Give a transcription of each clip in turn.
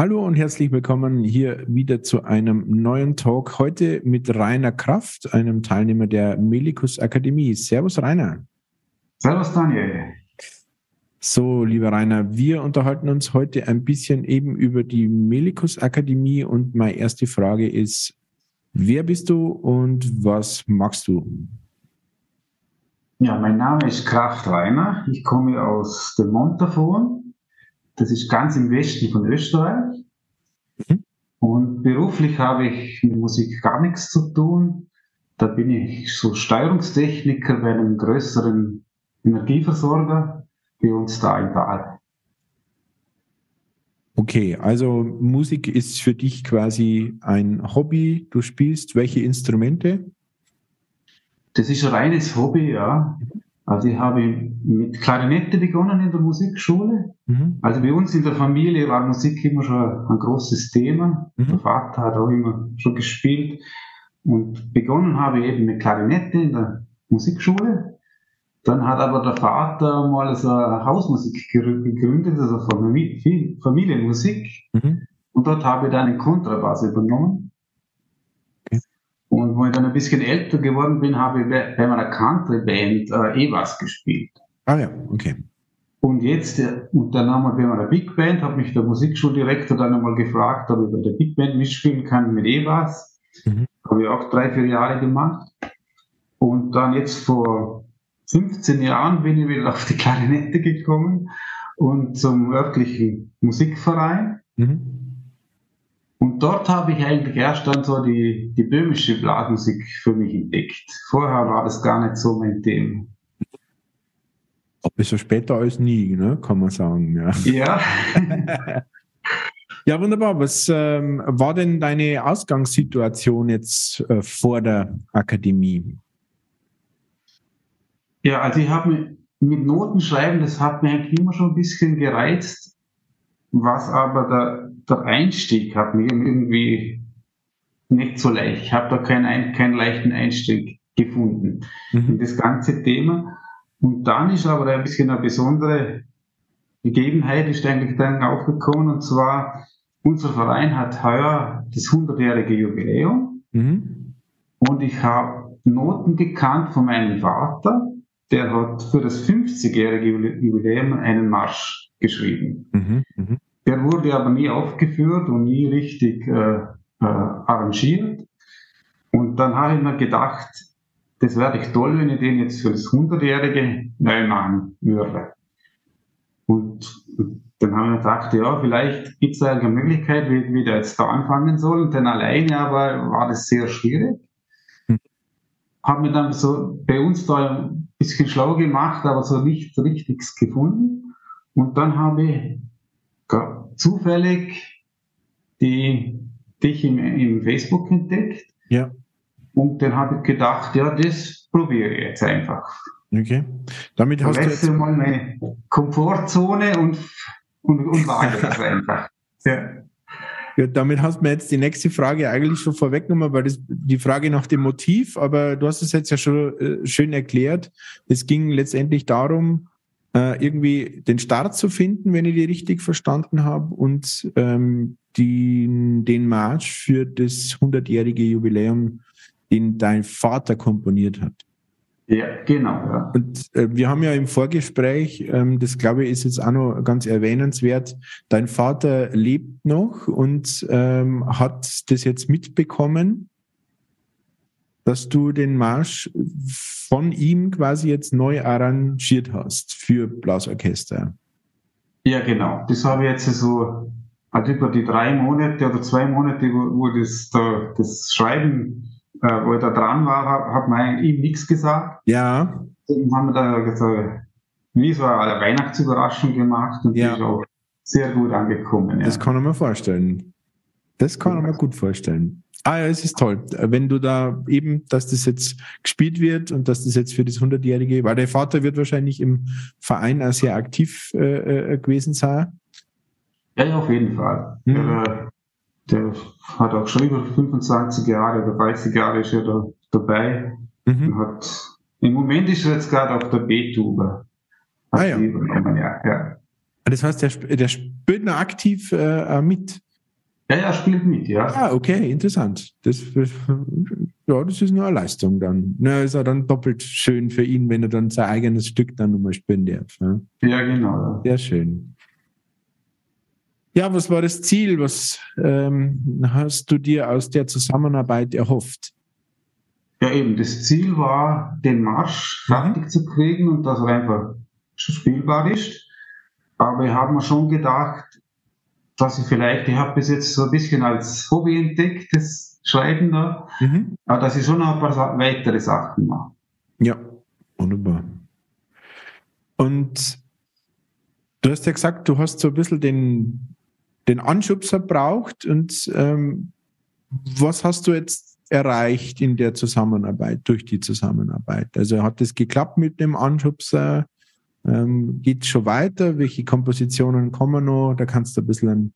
Hallo und herzlich willkommen hier wieder zu einem neuen Talk. Heute mit Rainer Kraft, einem Teilnehmer der Melikus Akademie. Servus Rainer. Servus Daniel. So, lieber Rainer, wir unterhalten uns heute ein bisschen eben über die Melikus Akademie und meine erste Frage ist, wer bist du und was magst du? Ja, mein Name ist Kraft Rainer. Ich komme aus dem Montafon das ist ganz im Westen von Österreich. Mhm. Und beruflich habe ich mit Musik gar nichts zu tun. Da bin ich so Steuerungstechniker bei einem größeren Energieversorger bei uns da im Tal. Okay, also Musik ist für dich quasi ein Hobby. Du spielst welche Instrumente? Das ist ein reines Hobby, ja. Also ich habe mit Klarinette begonnen in der Musikschule. Mhm. Also bei uns in der Familie war Musik immer schon ein großes Thema. Mhm. Der Vater hat auch immer schon gespielt. Und begonnen habe ich eben mit Klarinette in der Musikschule. Dann hat aber der Vater mal so eine Hausmusik gegründet, also Familienmusik. Mhm. Und dort habe ich dann einen Kontrabass übernommen. Und wo ich dann ein bisschen älter geworden bin, habe ich bei, meiner Country-Band äh, E-Bass gespielt. Ah ja, okay. Und jetzt, äh, und dann haben wir bei meiner Big Band, hat mich der Musikschuldirektor dann einmal gefragt, ob ich bei der Big Band mitspielen kann mit E-Bass. Mhm. Habe ich auch drei, vier Jahre gemacht. Und dann jetzt vor 15 Jahren bin ich wieder auf die Klarinette gekommen und zum örtlichen Musikverein. Mhm. Und dort habe ich eigentlich erst dann so die, die böhmische Blasmusik für mich entdeckt. Vorher war das gar nicht so mein Thema. Ob es so später als nie, ne? kann man sagen. Ja. Ja, ja wunderbar. Was ähm, war denn deine Ausgangssituation jetzt äh, vor der Akademie? Ja, also ich habe mit Notenschreiben, das hat mir eigentlich immer schon ein bisschen gereizt. Was aber der, der Einstieg hat mir irgendwie nicht so leicht. Ich habe da keinen, keinen leichten Einstieg gefunden mhm. in das ganze Thema. Und dann ist aber ein bisschen eine besondere Gegebenheit ist eigentlich dann aufgekommen und zwar unser Verein hat heuer das 100-jährige Jubiläum mhm. und ich habe Noten gekannt von meinem Vater, der hat für das 50-jährige Jubiläum einen Marsch geschrieben. Mhm. Mhm. Der wurde aber nie aufgeführt und nie richtig äh, äh, arrangiert. Und dann habe ich mir gedacht, das wäre echt toll, wenn ich den jetzt für das 100-Jährige neu machen würde. Und dann haben wir gedacht, ja, vielleicht gibt es eine Möglichkeit, wie, wie der jetzt da anfangen soll. Denn alleine aber war das sehr schwierig. Hm. Haben wir dann so bei uns da ein bisschen schlau gemacht, aber so nichts Richtiges gefunden. Und dann habe ich zufällig die, dich im, im Facebook entdeckt. Ja. Und dann habe ich gedacht, ja, das probiere ich jetzt einfach. Okay. Damit hast du jetzt mal meine Komfortzone und, und, und wage das einfach. Ja. Ja, damit hast du mir jetzt die nächste Frage eigentlich schon vorweggenommen, weil das die Frage nach dem Motiv, aber du hast es jetzt ja schon äh, schön erklärt. Es ging letztendlich darum, äh, irgendwie den Start zu finden, wenn ich die richtig verstanden habe, und ähm, die, den Marsch für das 100-jährige Jubiläum, den dein Vater komponiert hat. Ja, genau. Ja. Und äh, wir haben ja im Vorgespräch, ähm, das glaube ich ist jetzt auch noch ganz erwähnenswert, dein Vater lebt noch und ähm, hat das jetzt mitbekommen dass du den Marsch von ihm quasi jetzt neu arrangiert hast für Blasorchester. Ja, genau. Das habe ich jetzt so also über die drei Monate oder zwei Monate, wo, wo das, da, das Schreiben, äh, wo ich da dran war, hat, hat man ihm nichts gesagt. Ja. Dann haben wir da so, wie so eine Weihnachtsüberraschung gemacht und ja. die ist auch sehr gut angekommen. Ja. Das kann man mir vorstellen. Das kann man mir gut vorstellen. Ah ja, es ist toll. Wenn du da eben, dass das jetzt gespielt wird und dass das jetzt für das 100-Jährige, weil der Vater wird wahrscheinlich im Verein auch sehr aktiv äh, äh gewesen sein. Ja, ja, auf jeden Fall. Mhm. Der, der, hat auch schon über 25 Jahre oder 30 Jahre ist er da dabei. Mhm. Hat, Im Moment ist er jetzt gerade auf der B-Tube. Ah ja. ja, ja. Das heißt, der, der spielt noch aktiv äh, mit. Ja, er spielt mit, ja. Ah, okay, interessant. Das, ja, das ist nur eine Leistung dann. Na, ist ja dann doppelt schön für ihn, wenn er dann sein eigenes Stück dann nochmal spielen darf. Ja, ja genau. Sehr schön. Ja, was war das Ziel? Was ähm, hast du dir aus der Zusammenarbeit erhofft? Ja, eben, das Ziel war, den Marsch mhm. fertig zu kriegen und dass er einfach spielbar ist. Aber ich habe mir schon gedacht, dass ich vielleicht, ich habe bis jetzt so ein bisschen als Hobby entdeckt, das Schreiben da, mhm. aber dass ich schon noch ein paar weitere Sachen mache. Ja, wunderbar. Und du hast ja gesagt, du hast so ein bisschen den, den Anschubser braucht und ähm, was hast du jetzt erreicht in der Zusammenarbeit, durch die Zusammenarbeit? Also hat es geklappt mit dem Anschubser? Ähm, Geht es schon weiter? Welche Kompositionen kommen noch? Da kannst du ein bisschen einen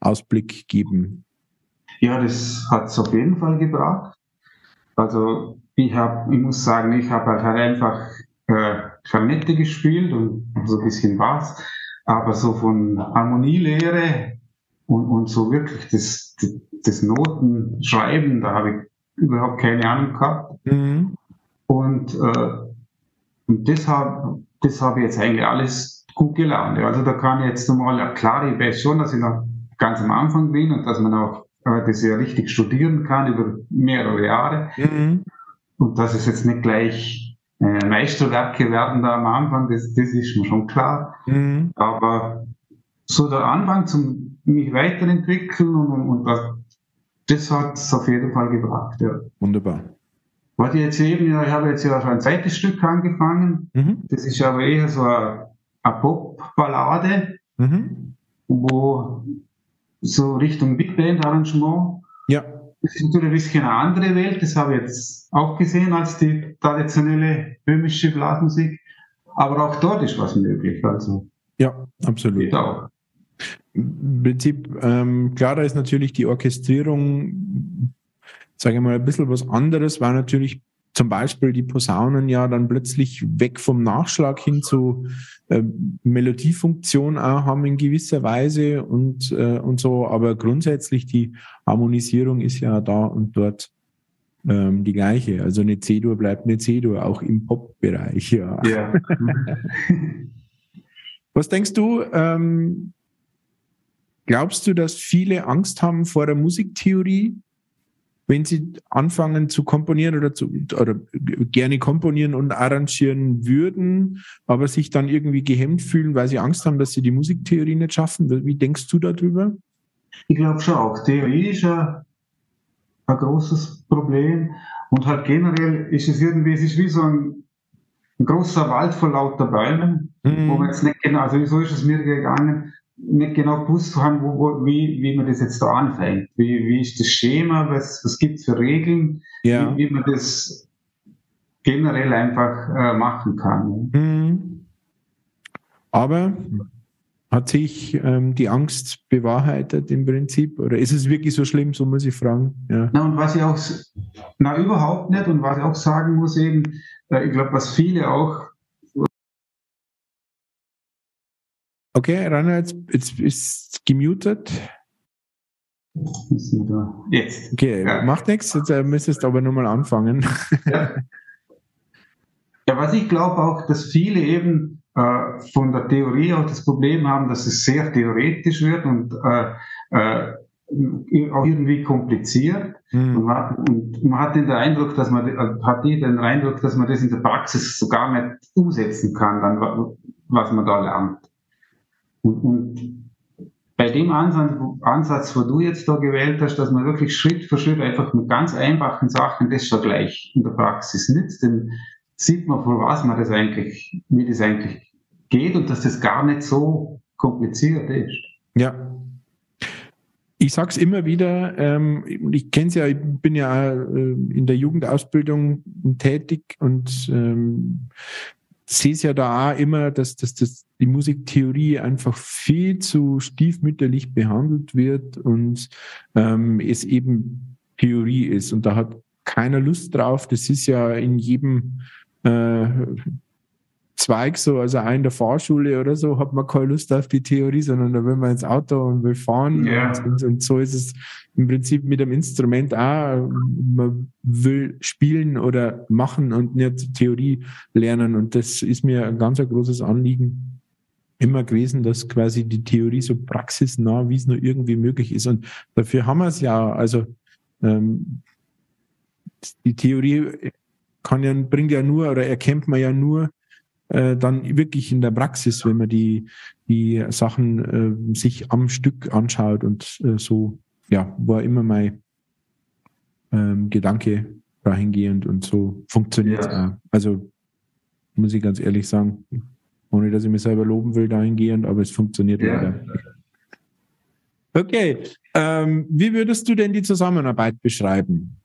Ausblick geben. Ja, das hat es auf jeden Fall gebracht. Also ich habe, ich muss sagen, ich habe halt, halt einfach äh, Klarinette gespielt und so ein bisschen was, aber so von Harmonielehre und, und so wirklich das, das Notenschreiben, da habe ich überhaupt keine Ahnung gehabt. Mhm. Und, äh, und deshalb das habe ich jetzt eigentlich alles gut gelernt. Also da kann ich jetzt nochmal, klar, ich weiß schon, dass ich noch ganz am Anfang bin und dass man auch äh, das ja richtig studieren kann über mehrere Jahre. Mhm. Und dass es jetzt nicht gleich äh, Meisterwerke werden da am Anfang, das, das ist mir schon klar. Mhm. Aber so der Anfang zum mich weiterentwickeln und, und das, das hat es auf jeden Fall gebracht. Ja. Wunderbar. Was ich jetzt eben, ich habe jetzt ja schon ein zweites Stück angefangen. Mhm. Das ist aber eher so eine, eine Pop-Ballade, mhm. wo so Richtung Big Band Arrangement. Ja. Das ist natürlich ein bisschen eine andere Welt. Das habe ich jetzt auch gesehen als die traditionelle böhmische Blasmusik. Aber auch dort ist was möglich. Also. Ja, absolut. Auch. Im Prinzip, ähm, klar, da ist natürlich die Orchestrierung sage ich mal, ein bisschen was anderes war natürlich zum Beispiel die Posaunen ja dann plötzlich weg vom Nachschlag hin zu äh, Melodiefunktion auch haben in gewisser Weise und, äh, und so. Aber grundsätzlich die Harmonisierung ist ja da und dort ähm, die gleiche. Also eine C-Dur bleibt eine C-Dur, auch im Pop-Bereich. Ja. ja. Was denkst du? Ähm, glaubst du, dass viele Angst haben vor der Musiktheorie? Wenn sie anfangen zu komponieren oder, zu, oder gerne komponieren und arrangieren würden, aber sich dann irgendwie gehemmt fühlen, weil sie Angst haben, dass sie die Musiktheorie nicht schaffen? Wie denkst du darüber? Ich glaube schon auch. Theorie ist ja ein großes Problem. Und halt generell ist es irgendwie, es ist wie so ein, ein großer Wald voll lauter Bäumen, mhm. wo man jetzt nicht genau, also so ist es mir gegangen, nicht genau gewusst haben, wo, wo, wie, wie man das jetzt da anfängt. Wie, wie ist das Schema, was, was gibt es für Regeln, ja. wie, wie man das generell einfach äh, machen kann. Mhm. Aber hat sich ähm, die Angst bewahrheitet im Prinzip? Oder ist es wirklich so schlimm, so muss ich fragen? Ja. Na, und was ich auch, na, überhaupt nicht. Und was ich auch sagen muss eben, äh, ich glaube, was viele auch Okay, Rainer, jetzt, jetzt ist gemutet. Jetzt. Okay, ja. macht nichts, jetzt äh, müsstest du aber nochmal anfangen. Ja. ja, was ich glaube auch, dass viele eben äh, von der Theorie auch das Problem haben, dass es sehr theoretisch wird und äh, äh, auch irgendwie kompliziert. Mhm. Und, man, und, man, hat den Eindruck, dass man äh, hat die den Eindruck, dass man das in der Praxis sogar nicht umsetzen kann, dann was man da lernt. Und, und bei dem Ansatz, Ansatz, wo du jetzt da gewählt hast, dass man wirklich Schritt für Schritt einfach mit ganz einfachen Sachen das schon gleich in der Praxis nützt, dann sieht man, vor was man das eigentlich, wie das eigentlich geht und dass das gar nicht so kompliziert ist. Ja. Ich sage es immer wieder, ähm, ich kenne es ja, ich bin ja äh, in der Jugendausbildung tätig und ähm, sehe es ja da auch immer, dass, dass, dass die Musiktheorie einfach viel zu stiefmütterlich behandelt wird und ähm, es eben Theorie ist. Und da hat keiner Lust drauf. Das ist ja in jedem äh, Zweig, so, also auch in der Fahrschule oder so, hat man keine Lust auf die Theorie, sondern da will man ins Auto und will fahren. Ja. Und, und so ist es im Prinzip mit dem Instrument auch. Man will spielen oder machen und nicht Theorie lernen. Und das ist mir ein ganz ein großes Anliegen immer gewesen, dass quasi die Theorie so praxisnah, wie es nur irgendwie möglich ist. Und dafür haben wir es ja. Also ähm, die Theorie kann ja, bringt ja nur oder erkennt man ja nur äh, dann wirklich in der Praxis, wenn man die, die Sachen äh, sich am Stück anschaut und äh, so, ja, war immer mein ähm, Gedanke dahingehend und so funktioniert es Ja. auch. Also muss ich ganz ehrlich sagen, ohne dass ich mich selber loben will dahingehend, aber es funktioniert Ja. leider. Okay, ähm, wie würdest du denn die Zusammenarbeit beschreiben?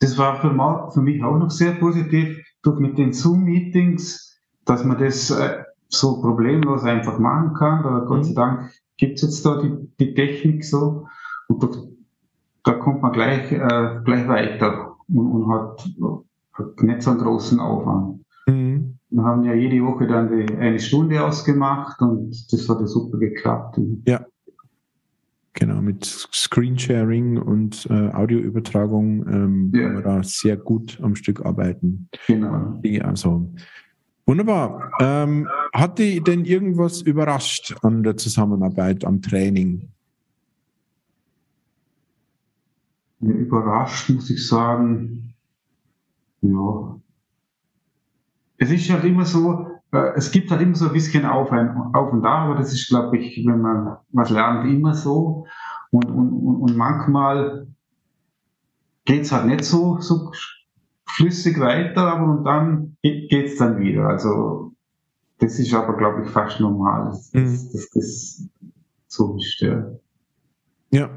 Das war für, für mich auch noch sehr positiv, durch mit den Zoom-Meetings, dass man das äh, so problemlos einfach machen kann. Da, Gott Mhm. sei Dank gibt es jetzt da die, die Technik so. Und durch, da kommt man gleich, äh, gleich weiter und, und hat, hat nicht so einen großen Aufwand. Mhm. Wir haben ja jede Woche dann die, eine Stunde ausgemacht und das hat ja super geklappt. Genau, mit Screensharing und äh, Audioübertragung ähm, kann man da sehr gut am Stück arbeiten. Genau. Also, wunderbar. Ähm, hat dich denn irgendwas überrascht an der Zusammenarbeit, am Training? Ja, überrascht, muss ich sagen. Ja. Es ist halt immer so, es gibt halt immer so ein bisschen auf, ein, auf und da, aber das ist, glaube ich, wenn man was lernt, immer so. Und, und, und, manchmal geht's halt nicht so, so flüssig weiter, aber und dann ge- geht's dann wieder. Also das ist aber, glaube ich, fast normal, dass, Mhm. dass, dass das so ist. Ja. Ja.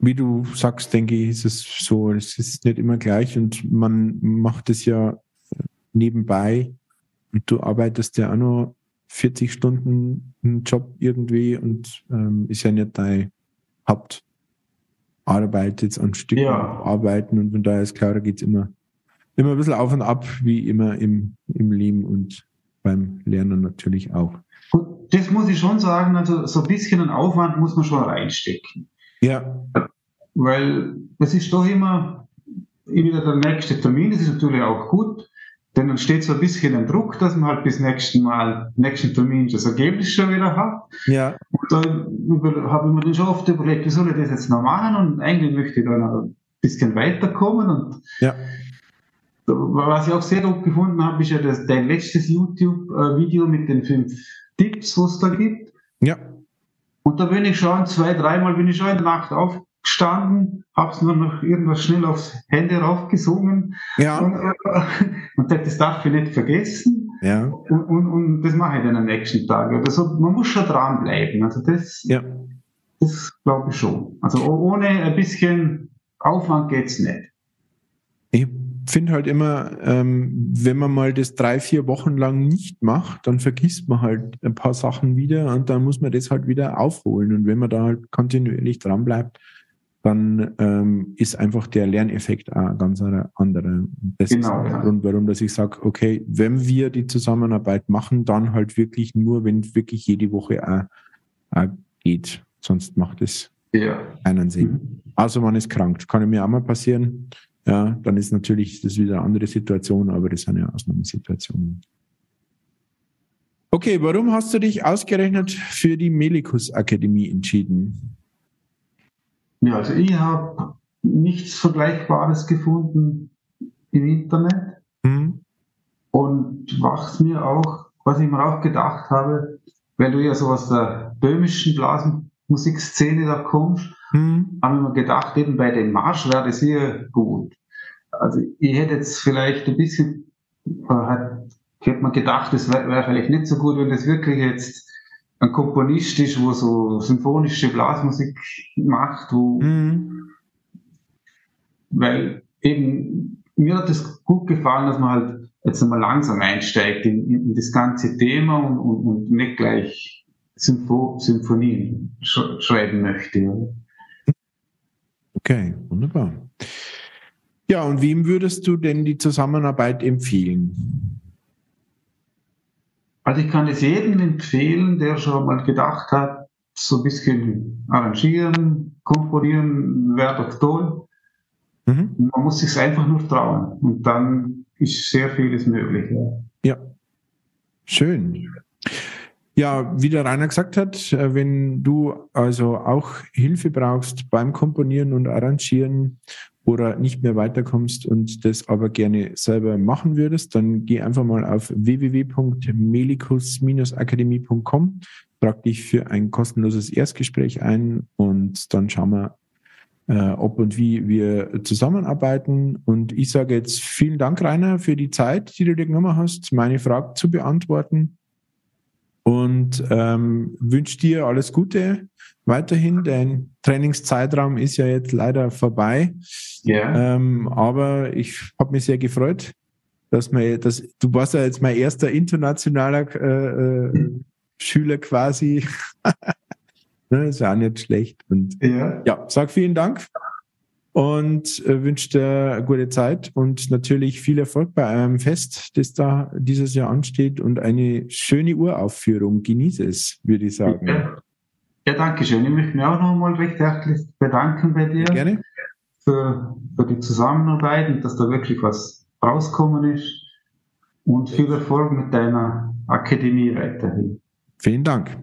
Wie du sagst, denke ich, ist es so, es ist nicht immer gleich und man macht es ja nebenbei und du arbeitest ja auch noch 40 Stunden einen Job irgendwie und ähm, ist ja nicht dein Hauptarbeit jetzt an Stücken Ja. arbeiten und von daher ist klar, da geht's immer, immer ein bisschen auf und ab, wie immer im, im Leben und beim Lernen natürlich auch. Gut, das muss ich schon sagen, also so ein bisschen einen Aufwand muss man schon reinstecken. Ja, Weil es ist doch immer wieder der nächste Termin, das ist natürlich auch gut, dann steht so ein bisschen ein Druck, dass man halt bis nächsten Mal, nächsten Termin das Ergebnis schon wieder hat. ja, Und da habe ich mir dann schon oft überlegt, wie soll ich das jetzt noch machen? Und eigentlich möchte ich da noch ein bisschen weiterkommen. Und ja, was ich auch sehr gut gefunden habe, ist ja das, dein letztes YouTube-Video mit den fünf Tipps, was es da gibt. ja, Und da bin ich schon zwei, dreimal bin ich schon in der Nacht aufgestanden, hab's mir noch irgendwas schnell aufs Handy raufgesungen ja, und, äh, und das darf ich nicht vergessen. ja, Und, und, und das mache ich dann am nächsten Tag. Also man muss schon dranbleiben. Also das, ja. das glaube ich schon. Also ohne ein bisschen Aufwand geht's nicht. Ich finde halt immer, ähm, wenn man mal das drei, vier Wochen lang nicht macht, dann vergisst man halt ein paar Sachen wieder und dann muss man das halt wieder aufholen. Und wenn man da halt kontinuierlich dran bleibt, dann ähm, ist einfach der Lerneffekt auch ganz anderer. Und Das Genau, ist ja. der Grund, warum dass ich sage, okay, wenn wir die Zusammenarbeit machen, dann halt wirklich nur, wenn wirklich jede Woche auch, auch geht. Sonst macht es Ja. keinen Sinn. Mhm. Also man ist krank. Kann mir auch mal passieren. Ja, dann ist natürlich das wieder eine andere Situation, aber das sind ja Ausnahmesituationen. Okay, warum hast du dich ausgerechnet für die Melikus Akademie entschieden? Ja, also ich habe nichts Vergleichbares gefunden im Internet. Hm? Und was mir auch, was ich mir auch gedacht habe, weil du ja so aus der böhmischen Blasmusikszene da kommst, Hm? habe ich mir gedacht, eben bei dem Marsch wäre das hier gut. Also ich hätte jetzt vielleicht ein bisschen, äh, hat, ich hätte mir gedacht, es wäre wär vielleicht nicht so gut, wenn das wirklich jetzt ein Komponist ist, wo so symphonische Blasmusik macht, wo, Hm? weil eben mir hat es gut gefallen, dass man halt jetzt einmal langsam einsteigt in, in, in das ganze Thema und, und, und nicht gleich Sympho Symphonien sch schreiben möchte. Okay, wunderbar. Ja, und wem würdest du denn die Zusammenarbeit empfehlen? Also ich kann es jedem empfehlen, der schon mal gedacht hat, so ein bisschen arrangieren, komponieren wäre doch toll. Mhm. Man muss sich einfach nur trauen und dann ist sehr vieles möglich. Ja, ja. schön. Ja, wie der Rainer gesagt hat, äh, wenn du also auch Hilfe brauchst beim Komponieren und Arrangieren oder nicht mehr weiterkommst und das aber gerne selber machen würdest, dann geh einfach mal auf www.melikus-akademie.com, trag dich für ein kostenloses Erstgespräch ein und dann schauen wir, äh, ob und wie wir zusammenarbeiten. Und ich sage jetzt vielen Dank, Rainer, für die Zeit, die du dir genommen hast, meine Fragen zu beantworten und ähm, wünsche dir alles Gute weiterhin. Dein Trainingszeitraum ist ja jetzt leider vorbei. Ja. Ähm, aber ich habe mich sehr gefreut, dass man, dass du warst ja jetzt mein erster internationaler äh, äh, Schüler quasi. ne, ist ja auch nicht schlecht. Und ja, ja sag vielen Dank und äh, wünsche dir eine gute Zeit und natürlich viel Erfolg bei eurem Fest, das da dieses Jahr ansteht und eine schöne Uraufführung. Genieße es, würde ich sagen. Ja, ja danke schön. Ich möchte mich auch nochmal recht herzlich bedanken bei dir. Gerne. Für, für die Zusammenarbeit und dass da wirklich was rausgekommen ist. Und viel Erfolg mit deiner Akademie weiterhin. Vielen Dank.